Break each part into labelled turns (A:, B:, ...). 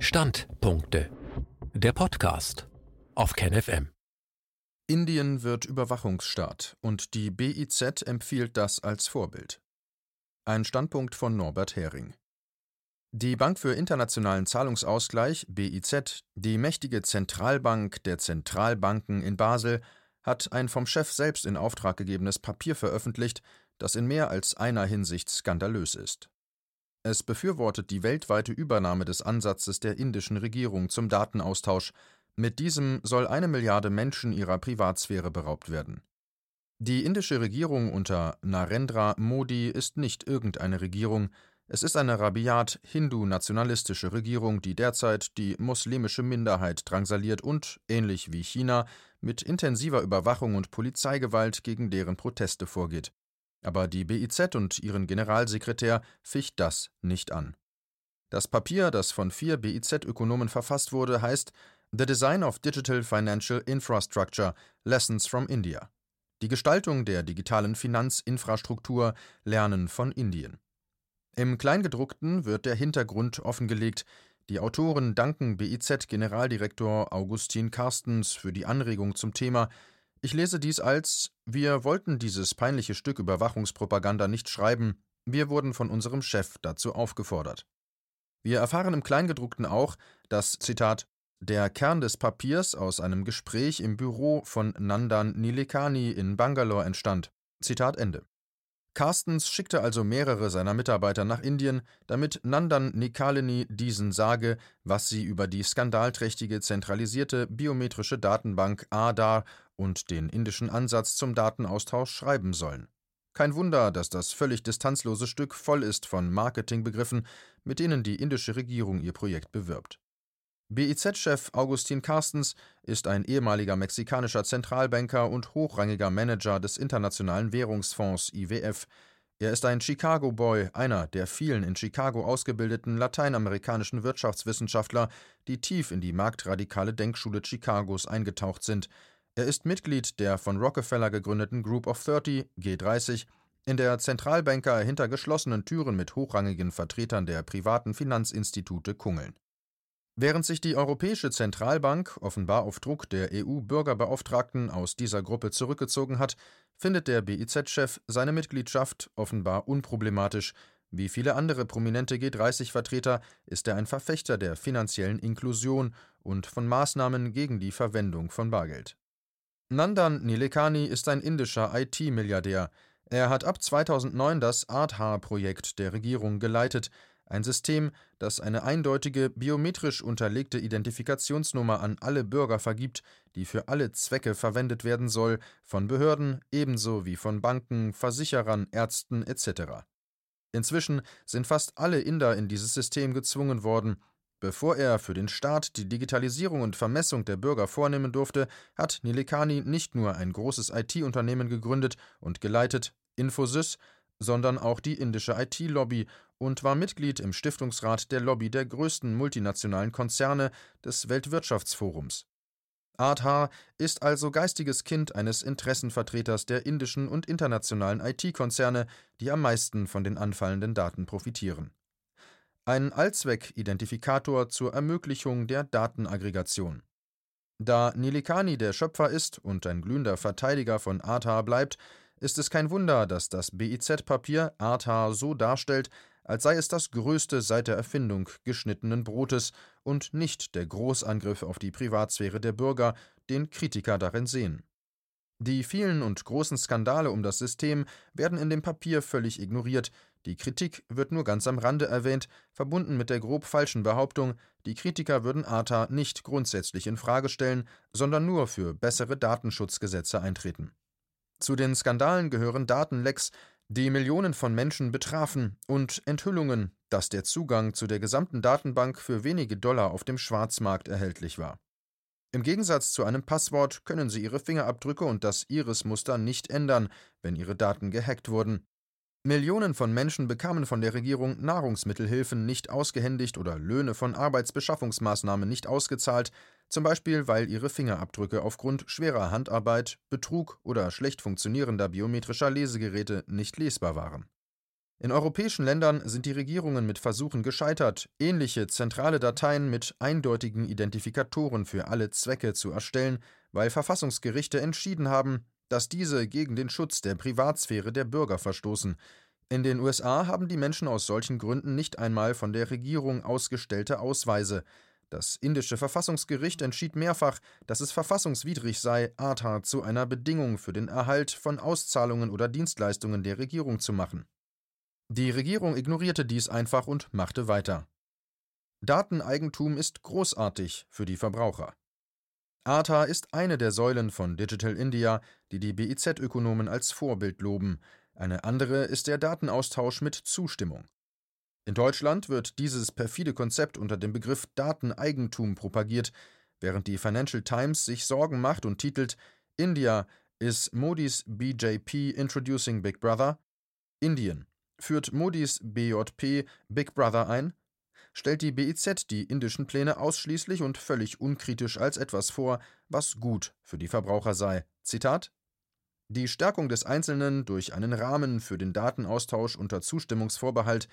A: Standpunkte. Der Podcast auf KenFM.
B: Indien wird Überwachungsstaat und die BIZ empfiehlt das als Vorbild. Ein Standpunkt von Norbert Hering. Die Bank für internationalen Zahlungsausgleich BIZ, die mächtige Zentralbank der Zentralbanken in Basel, hat ein vom Chef selbst in Auftrag gegebenes Papier veröffentlicht, das in mehr als einer Hinsicht skandalös ist. Es befürwortet die weltweite Übernahme des Ansatzes der indischen Regierung zum Datenaustausch. Mit diesem soll eine Milliarde Menschen ihrer Privatsphäre beraubt werden. Die indische Regierung unter Narendra Modi ist nicht irgendeine Regierung, es ist eine rabiat hindu-nationalistische Regierung, die derzeit die muslimische Minderheit drangsaliert und, ähnlich wie China, mit intensiver Überwachung und Polizeigewalt gegen deren Proteste vorgeht. Aber die BIZ und ihren Generalsekretär ficht das nicht an. Das Papier, das von vier BIZ-Ökonomen verfasst wurde, heißt The Design of Digital Financial Infrastructure Lessons from India. Die Gestaltung der digitalen Finanzinfrastruktur Lernen von Indien. Im Kleingedruckten wird der Hintergrund offengelegt. Die Autoren danken BIZ-Generaldirektor Augustin Carstens für die Anregung zum Thema, ich lese dies als Wir wollten dieses peinliche Stück Überwachungspropaganda nicht schreiben, wir wurden von unserem Chef dazu aufgefordert. Wir erfahren im Kleingedruckten auch, dass, Zitat, der Kern des Papiers aus einem Gespräch im Büro von Nandan Nilekani in Bangalore entstand. Zitat Ende. Carstens schickte also mehrere seiner Mitarbeiter nach Indien, damit Nandan Nikalini diesen sage, was sie über die skandalträchtige zentralisierte biometrische Datenbank ADAR und den indischen Ansatz zum Datenaustausch schreiben sollen. Kein Wunder, dass das völlig distanzlose Stück voll ist von Marketingbegriffen, mit denen die indische Regierung ihr Projekt bewirbt. BIZ-Chef Augustin Carstens ist ein ehemaliger mexikanischer Zentralbanker und hochrangiger Manager des Internationalen Währungsfonds IWF. Er ist ein Chicago-Boy, einer der vielen in Chicago ausgebildeten lateinamerikanischen Wirtschaftswissenschaftler, die tief in die marktradikale Denkschule Chicagos eingetaucht sind. Er ist Mitglied der von Rockefeller gegründeten Group of 30 G30, in der Zentralbanker hinter geschlossenen Türen mit hochrangigen Vertretern der privaten Finanzinstitute kungeln. Während sich die Europäische Zentralbank offenbar auf Druck der EU-Bürgerbeauftragten aus dieser Gruppe zurückgezogen hat, findet der BIZ-Chef seine Mitgliedschaft offenbar unproblematisch. Wie viele andere prominente G30-Vertreter ist er ein Verfechter der finanziellen Inklusion und von Maßnahmen gegen die Verwendung von Bargeld. Nandan Nilekani ist ein indischer IT-Milliardär. Er hat ab 2009 das Aadhaar-Projekt der Regierung geleitet, ein System, das eine eindeutige biometrisch unterlegte Identifikationsnummer an alle Bürger vergibt, die für alle Zwecke verwendet werden soll, von Behörden ebenso wie von Banken, Versicherern, Ärzten etc. Inzwischen sind fast alle Inder in dieses System gezwungen worden. Bevor er für den Staat die Digitalisierung und Vermessung der Bürger vornehmen durfte, hat Nilekani nicht nur ein großes IT-Unternehmen gegründet und geleitet, Infosys, sondern auch die indische IT-Lobby und war Mitglied im Stiftungsrat der Lobby der größten multinationalen Konzerne des Weltwirtschaftsforums. Aadhaar ist also geistiges Kind eines Interessenvertreters der indischen und internationalen IT-Konzerne, die am meisten von den anfallenden Daten profitieren. Ein Allzweck-Identifikator zur Ermöglichung der Datenaggregation. Da Nilikani der Schöpfer ist und ein glühender Verteidiger von Aadhaar bleibt, ist es kein Wunder, dass das BIZ-Papier Aadhaar so darstellt, als sei es das größte seit der Erfindung geschnittenen Brotes und nicht der Großangriff auf die Privatsphäre der Bürger, den Kritiker darin sehen. Die vielen und großen Skandale um das System werden in dem Papier völlig ignoriert, die Kritik wird nur ganz am Rande erwähnt, verbunden mit der grob falschen Behauptung, die Kritiker würden ATA nicht grundsätzlich in Frage stellen, sondern nur für bessere Datenschutzgesetze eintreten. Zu den Skandalen gehören Datenlecks, die Millionen von Menschen betrafen, und Enthüllungen, dass der Zugang zu der gesamten Datenbank für wenige Dollar auf dem Schwarzmarkt erhältlich war. Im Gegensatz zu einem Passwort können Sie Ihre Fingerabdrücke und das Iris-Muster nicht ändern, wenn Ihre Daten gehackt wurden. Millionen von Menschen bekamen von der Regierung Nahrungsmittelhilfen nicht ausgehändigt oder Löhne von Arbeitsbeschaffungsmaßnahmen nicht ausgezahlt, zum Beispiel weil ihre Fingerabdrücke aufgrund schwerer Handarbeit, Betrug oder schlecht funktionierender biometrischer Lesegeräte nicht lesbar waren. In europäischen Ländern sind die Regierungen mit Versuchen gescheitert, ähnliche zentrale Dateien mit eindeutigen Identifikatoren für alle Zwecke zu erstellen, weil Verfassungsgerichte entschieden haben, dass diese gegen den Schutz der Privatsphäre der Bürger verstoßen. In den USA haben die Menschen aus solchen Gründen nicht einmal von der Regierung ausgestellte Ausweise. Das indische Verfassungsgericht entschied mehrfach, dass es verfassungswidrig sei, Aadhaar zu einer Bedingung für den Erhalt von Auszahlungen oder Dienstleistungen der Regierung zu machen. Die Regierung ignorierte dies einfach und machte weiter. Dateneigentum ist großartig für die Verbraucher. ATA ist eine der Säulen von Digital India, die die BIZ-Ökonomen als Vorbild loben. Eine andere ist der Datenaustausch mit Zustimmung. In Deutschland wird dieses perfide Konzept unter dem Begriff Dateneigentum propagiert, während die Financial Times sich Sorgen macht und titelt India is Modis BJP introducing Big Brother? Indien Führt Modis BJP Big Brother ein? Stellt die BIZ die indischen Pläne ausschließlich und völlig unkritisch als etwas vor, was gut für die Verbraucher sei. Zitat Die Stärkung des Einzelnen durch einen Rahmen für den Datenaustausch unter Zustimmungsvorbehalt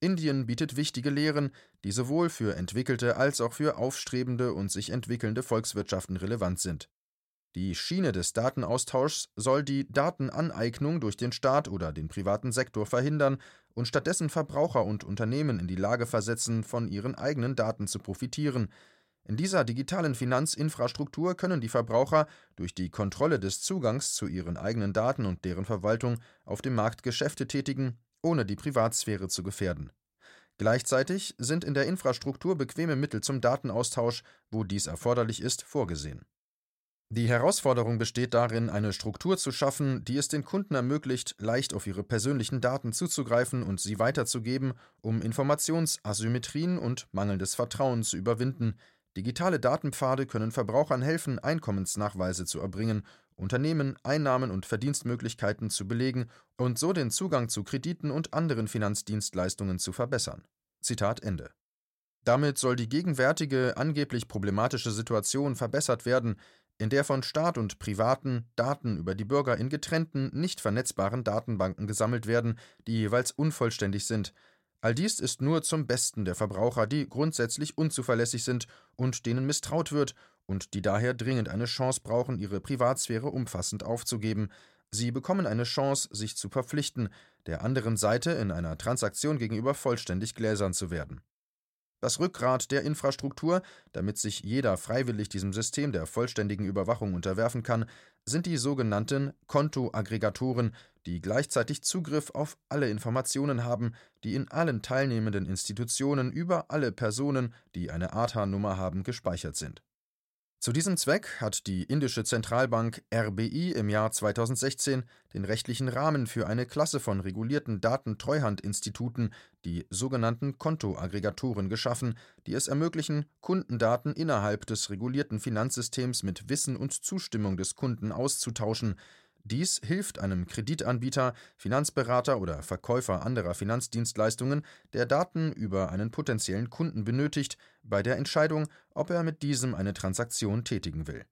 B: Indien bietet wichtige Lehren, die sowohl für entwickelte als auch für aufstrebende und sich entwickelnde Volkswirtschaften relevant sind. Die Schiene des Datenaustauschs soll die Datenaneignung durch den Staat oder den privaten Sektor verhindern und stattdessen Verbraucher und Unternehmen in die Lage versetzen, von ihren eigenen Daten zu profitieren. In dieser digitalen Finanzinfrastruktur können die Verbraucher durch die Kontrolle des Zugangs zu ihren eigenen Daten und deren Verwaltung auf dem Markt Geschäfte tätigen, ohne die Privatsphäre zu gefährden. Gleichzeitig sind in der Infrastruktur bequeme Mittel zum Datenaustausch, wo dies erforderlich ist, vorgesehen. Die Herausforderung besteht darin, eine Struktur zu schaffen, die es den Kunden ermöglicht, leicht auf ihre persönlichen Daten zuzugreifen und sie weiterzugeben, um Informationsasymmetrien und mangelndes Vertrauen zu überwinden. Digitale Datenpfade können Verbrauchern helfen, Einkommensnachweise zu erbringen, Unternehmen Einnahmen und Verdienstmöglichkeiten zu belegen und so den Zugang zu Krediten und anderen Finanzdienstleistungen zu verbessern. Zitat Ende. Damit soll die gegenwärtige angeblich problematische Situation verbessert werden, in der von Staat und Privaten Daten über die Bürger in getrennten, nicht vernetzbaren Datenbanken gesammelt werden, die jeweils unvollständig sind. All dies ist nur zum Besten der Verbraucher, die grundsätzlich unzuverlässig sind und denen misstraut wird und die daher dringend eine Chance brauchen, ihre Privatsphäre umfassend aufzugeben. Sie bekommen eine Chance, sich zu verpflichten, der anderen Seite in einer Transaktion gegenüber vollständig gläsern zu werden. Das Rückgrat der Infrastruktur, damit sich jeder freiwillig diesem System der vollständigen Überwachung unterwerfen kann, sind die sogenannten Kontoaggregatoren, die gleichzeitig Zugriff auf alle Informationen haben, die in allen teilnehmenden Institutionen über alle Personen, die eine ATA-Nummer haben, gespeichert sind zu diesem Zweck hat die indische Zentralbank RBI im Jahr 2016 den rechtlichen Rahmen für eine Klasse von regulierten Datentreuhandinstituten, die sogenannten Kontoaggregatoren, geschaffen, die es ermöglichen, Kundendaten innerhalb des regulierten Finanzsystems mit Wissen und Zustimmung des Kunden auszutauschen, dies hilft einem Kreditanbieter, Finanzberater oder Verkäufer anderer Finanzdienstleistungen, der Daten über einen potenziellen Kunden benötigt, bei der Entscheidung, ob er mit diesem eine Transaktion tätigen will.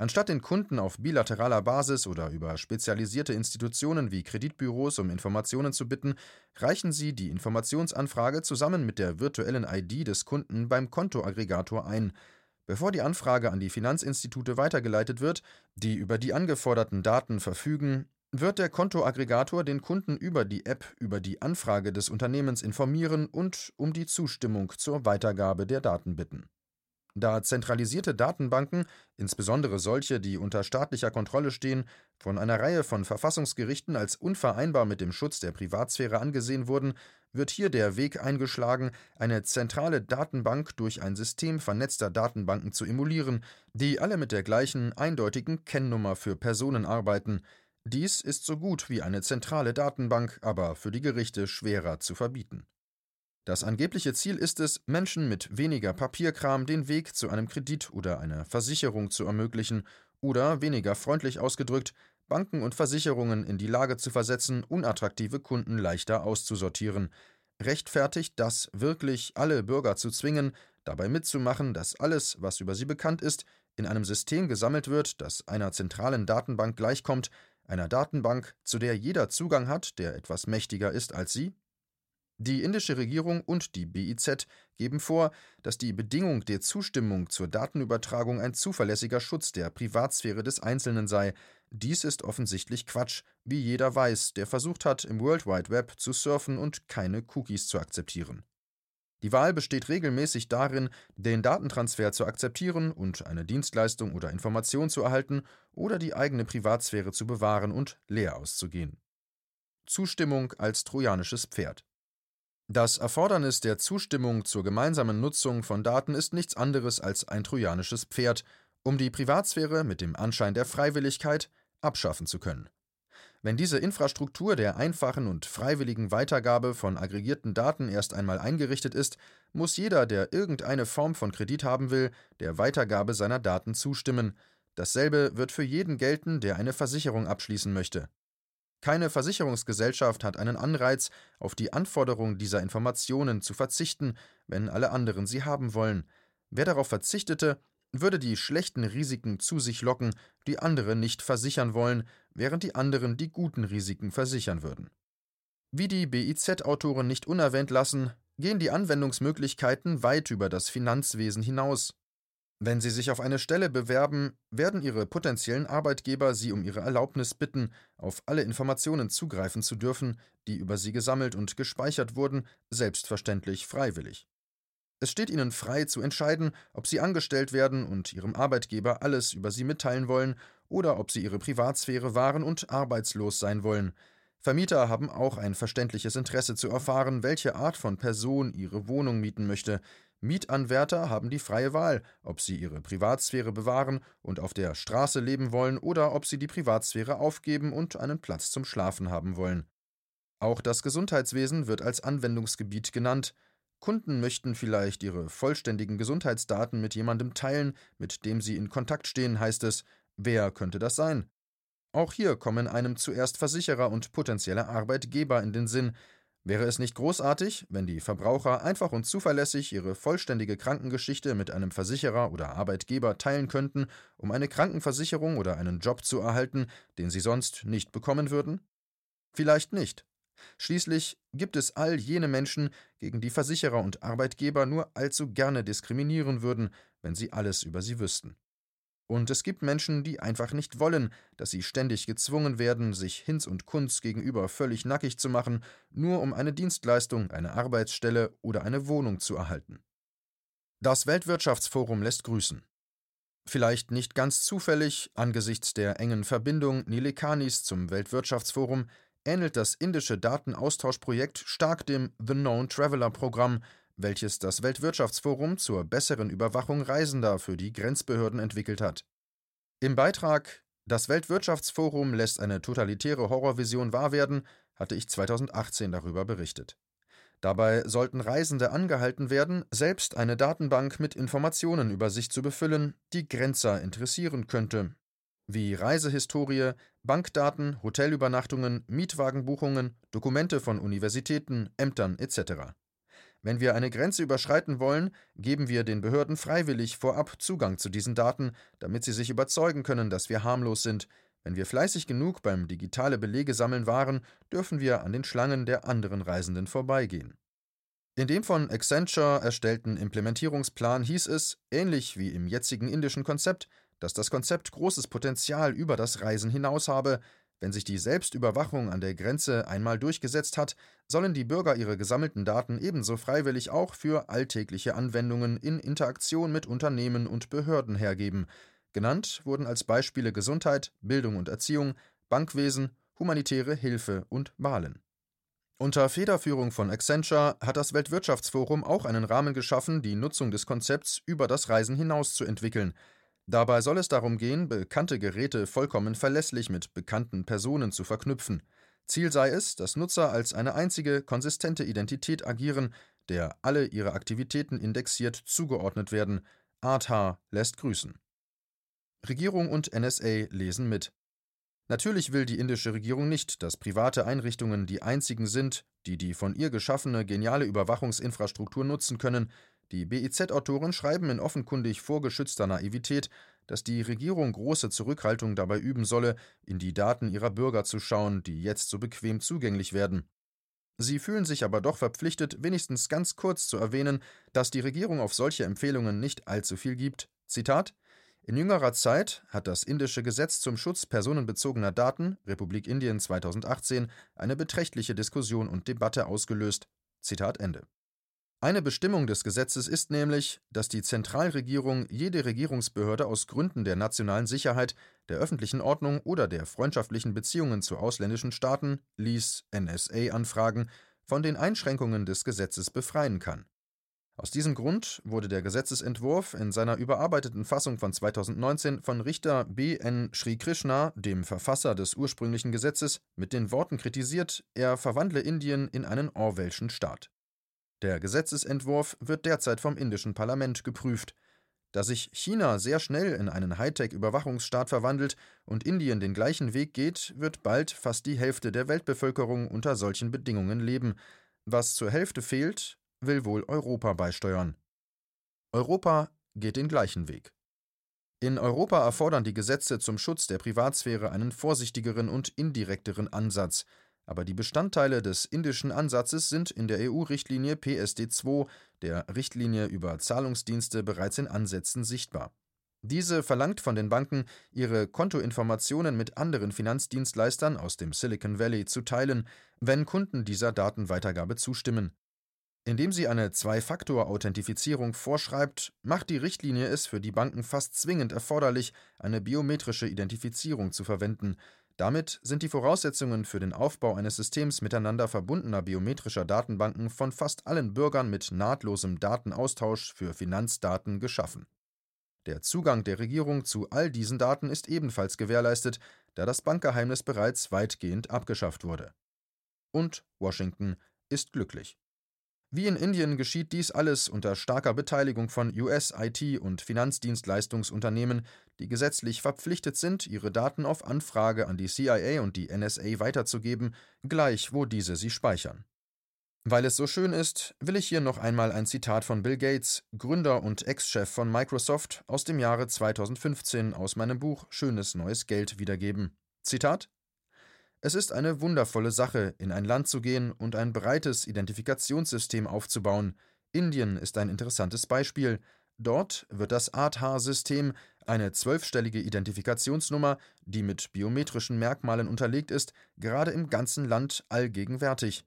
B: Anstatt den Kunden auf bilateraler Basis oder über spezialisierte Institutionen wie Kreditbüros um Informationen zu bitten, reichen sie die Informationsanfrage zusammen mit der virtuellen ID des Kunden beim Kontoaggregator ein Bevor die Anfrage an die Finanzinstitute weitergeleitet wird, die über die angeforderten Daten verfügen, wird der Kontoaggregator den Kunden über die App über die Anfrage des Unternehmens informieren und um die Zustimmung zur Weitergabe der Daten bitten da zentralisierte Datenbanken, insbesondere solche, die unter staatlicher Kontrolle stehen, von einer Reihe von Verfassungsgerichten als unvereinbar mit dem Schutz der Privatsphäre angesehen wurden, wird hier der Weg eingeschlagen, eine zentrale Datenbank durch ein System vernetzter Datenbanken zu emulieren, die alle mit der gleichen eindeutigen Kennnummer für Personen arbeiten. Dies ist so gut wie eine zentrale Datenbank, aber für die Gerichte schwerer zu verbieten. Das angebliche Ziel ist es, Menschen mit weniger Papierkram den Weg zu einem Kredit oder einer Versicherung zu ermöglichen oder, weniger freundlich ausgedrückt, Banken und Versicherungen in die Lage zu versetzen, unattraktive Kunden leichter auszusortieren. Rechtfertigt das wirklich, alle Bürger zu zwingen, dabei mitzumachen, dass alles, was über sie bekannt ist, in einem System gesammelt wird, das einer zentralen Datenbank gleichkommt, einer Datenbank, zu der jeder Zugang hat, der etwas mächtiger ist als sie? Die indische Regierung und die BIZ geben vor, dass die Bedingung der Zustimmung zur Datenübertragung ein zuverlässiger Schutz der Privatsphäre des Einzelnen sei. Dies ist offensichtlich Quatsch, wie jeder weiß, der versucht hat, im World Wide Web zu surfen und keine Cookies zu akzeptieren. Die Wahl besteht regelmäßig darin, den Datentransfer zu akzeptieren und eine Dienstleistung oder Information zu erhalten oder die eigene Privatsphäre zu bewahren und leer auszugehen. Zustimmung als trojanisches Pferd. Das Erfordernis der Zustimmung zur gemeinsamen Nutzung von Daten ist nichts anderes als ein trojanisches Pferd, um die Privatsphäre mit dem Anschein der Freiwilligkeit abschaffen zu können. Wenn diese Infrastruktur der einfachen und freiwilligen Weitergabe von aggregierten Daten erst einmal eingerichtet ist, muss jeder, der irgendeine Form von Kredit haben will, der Weitergabe seiner Daten zustimmen. Dasselbe wird für jeden gelten, der eine Versicherung abschließen möchte. Keine Versicherungsgesellschaft hat einen Anreiz, auf die Anforderung dieser Informationen zu verzichten, wenn alle anderen sie haben wollen. Wer darauf verzichtete, würde die schlechten Risiken zu sich locken, die andere nicht versichern wollen, während die anderen die guten Risiken versichern würden. Wie die BIZ-Autoren nicht unerwähnt lassen, gehen die Anwendungsmöglichkeiten weit über das Finanzwesen hinaus. Wenn Sie sich auf eine Stelle bewerben, werden Ihre potenziellen Arbeitgeber Sie um Ihre Erlaubnis bitten, auf alle Informationen zugreifen zu dürfen, die über Sie gesammelt und gespeichert wurden, selbstverständlich freiwillig. Es steht Ihnen frei zu entscheiden, ob Sie angestellt werden und Ihrem Arbeitgeber alles über Sie mitteilen wollen oder ob Sie Ihre Privatsphäre wahren und arbeitslos sein wollen. Vermieter haben auch ein verständliches Interesse zu erfahren, welche Art von Person ihre Wohnung mieten möchte, Mietanwärter haben die freie Wahl, ob sie ihre Privatsphäre bewahren und auf der Straße leben wollen oder ob sie die Privatsphäre aufgeben und einen Platz zum Schlafen haben wollen. Auch das Gesundheitswesen wird als Anwendungsgebiet genannt. Kunden möchten vielleicht ihre vollständigen Gesundheitsdaten mit jemandem teilen, mit dem sie in Kontakt stehen, heißt es. Wer könnte das sein? Auch hier kommen einem zuerst Versicherer und potenzielle Arbeitgeber in den Sinn, Wäre es nicht großartig, wenn die Verbraucher einfach und zuverlässig ihre vollständige Krankengeschichte mit einem Versicherer oder Arbeitgeber teilen könnten, um eine Krankenversicherung oder einen Job zu erhalten, den sie sonst nicht bekommen würden? Vielleicht nicht. Schließlich gibt es all jene Menschen, gegen die Versicherer und Arbeitgeber nur allzu gerne diskriminieren würden, wenn sie alles über sie wüssten. Und es gibt Menschen, die einfach nicht wollen, dass sie ständig gezwungen werden, sich Hinz und Kunz gegenüber völlig nackig zu machen, nur um eine Dienstleistung, eine Arbeitsstelle oder eine Wohnung zu erhalten. Das Weltwirtschaftsforum lässt grüßen. Vielleicht nicht ganz zufällig, angesichts der engen Verbindung Nilekanis zum Weltwirtschaftsforum, ähnelt das indische Datenaustauschprojekt stark dem The Known Traveler Programm, welches das Weltwirtschaftsforum zur besseren Überwachung Reisender für die Grenzbehörden entwickelt hat. Im Beitrag Das Weltwirtschaftsforum lässt eine totalitäre Horrorvision wahr werden, hatte ich 2018 darüber berichtet. Dabei sollten Reisende angehalten werden, selbst eine Datenbank mit Informationen über sich zu befüllen, die Grenzer interessieren könnte, wie Reisehistorie, Bankdaten, Hotelübernachtungen, Mietwagenbuchungen, Dokumente von Universitäten, Ämtern etc. Wenn wir eine Grenze überschreiten wollen, geben wir den Behörden freiwillig vorab Zugang zu diesen Daten, damit sie sich überzeugen können, dass wir harmlos sind. Wenn wir fleißig genug beim digitale Belege sammeln waren, dürfen wir an den Schlangen der anderen Reisenden vorbeigehen. In dem von Accenture erstellten Implementierungsplan hieß es, ähnlich wie im jetzigen indischen Konzept, dass das Konzept großes Potenzial über das Reisen hinaus habe, wenn sich die Selbstüberwachung an der Grenze einmal durchgesetzt hat, sollen die Bürger ihre gesammelten Daten ebenso freiwillig auch für alltägliche Anwendungen in Interaktion mit Unternehmen und Behörden hergeben. Genannt wurden als Beispiele Gesundheit, Bildung und Erziehung, Bankwesen, humanitäre Hilfe und Wahlen. Unter Federführung von Accenture hat das Weltwirtschaftsforum auch einen Rahmen geschaffen, die Nutzung des Konzepts über das Reisen hinaus zu entwickeln. Dabei soll es darum gehen, bekannte Geräte vollkommen verlässlich mit bekannten Personen zu verknüpfen. Ziel sei es, dass Nutzer als eine einzige, konsistente Identität agieren, der alle ihre Aktivitäten indexiert zugeordnet werden. Arthaar lässt grüßen. Regierung und NSA lesen mit. Natürlich will die indische Regierung nicht, dass private Einrichtungen die einzigen sind, die die von ihr geschaffene geniale Überwachungsinfrastruktur nutzen können, die BIZ-Autoren schreiben in offenkundig vorgeschützter Naivität, dass die Regierung große Zurückhaltung dabei üben solle, in die Daten ihrer Bürger zu schauen, die jetzt so bequem zugänglich werden. Sie fühlen sich aber doch verpflichtet, wenigstens ganz kurz zu erwähnen, dass die Regierung auf solche Empfehlungen nicht allzu viel gibt. Zitat in jüngerer Zeit hat das indische Gesetz zum Schutz personenbezogener Daten Republik Indien 2018 eine beträchtliche Diskussion und Debatte ausgelöst. Zitat Ende. Eine Bestimmung des Gesetzes ist nämlich, dass die Zentralregierung jede Regierungsbehörde aus Gründen der nationalen Sicherheit, der öffentlichen Ordnung oder der freundschaftlichen Beziehungen zu ausländischen Staaten (Lease, NSA-Anfragen) von den Einschränkungen des Gesetzes befreien kann aus diesem Grund wurde der Gesetzesentwurf in seiner überarbeiteten Fassung von 2019 von Richter B. N. Srikrishna, dem Verfasser des ursprünglichen Gesetzes, mit den Worten kritisiert, er verwandle Indien in einen Orwellschen Staat. Der Gesetzesentwurf wird derzeit vom indischen Parlament geprüft. Da sich China sehr schnell in einen Hightech-Überwachungsstaat verwandelt und Indien den gleichen Weg geht, wird bald fast die Hälfte der Weltbevölkerung unter solchen Bedingungen leben. Was zur Hälfte fehlt, will wohl Europa beisteuern. Europa geht den gleichen Weg. In Europa erfordern die Gesetze zum Schutz der Privatsphäre einen vorsichtigeren und indirekteren Ansatz, aber die Bestandteile des indischen Ansatzes sind in der EU-Richtlinie PSD2, der Richtlinie über Zahlungsdienste, bereits in Ansätzen sichtbar. Diese verlangt von den Banken, ihre Kontoinformationen mit anderen Finanzdienstleistern aus dem Silicon Valley zu teilen, wenn Kunden dieser Datenweitergabe zustimmen. Indem sie eine Zwei-Faktor-Authentifizierung vorschreibt, macht die Richtlinie es für die Banken fast zwingend erforderlich, eine biometrische Identifizierung zu verwenden. Damit sind die Voraussetzungen für den Aufbau eines Systems miteinander verbundener biometrischer Datenbanken von fast allen Bürgern mit nahtlosem Datenaustausch für Finanzdaten geschaffen. Der Zugang der Regierung zu all diesen Daten ist ebenfalls gewährleistet, da das Bankgeheimnis bereits weitgehend abgeschafft wurde. Und Washington ist glücklich. Wie in Indien geschieht dies alles unter starker Beteiligung von US-IT- und Finanzdienstleistungsunternehmen, die gesetzlich verpflichtet sind, ihre Daten auf Anfrage an die CIA und die NSA weiterzugeben, gleich wo diese sie speichern. Weil es so schön ist, will ich hier noch einmal ein Zitat von Bill Gates, Gründer und Ex-Chef von Microsoft, aus dem Jahre 2015 aus meinem Buch Schönes neues Geld wiedergeben. Zitat es ist eine wundervolle Sache, in ein Land zu gehen und ein breites Identifikationssystem aufzubauen. Indien ist ein interessantes Beispiel. Dort wird das Aadhaar-System, eine zwölfstellige Identifikationsnummer, die mit biometrischen Merkmalen unterlegt ist, gerade im ganzen Land allgegenwärtig.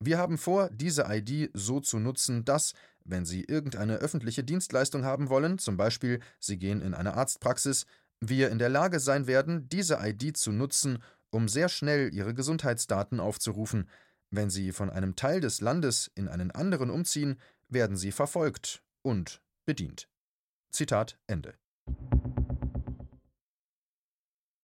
B: Wir haben vor, diese ID so zu nutzen, dass, wenn Sie irgendeine öffentliche Dienstleistung haben wollen, zum Beispiel Sie gehen in eine Arztpraxis, wir in der Lage sein werden, diese ID zu nutzen, um sehr schnell ihre Gesundheitsdaten aufzurufen. Wenn sie von einem Teil des Landes in einen anderen umziehen, werden sie verfolgt und bedient. Zitat Ende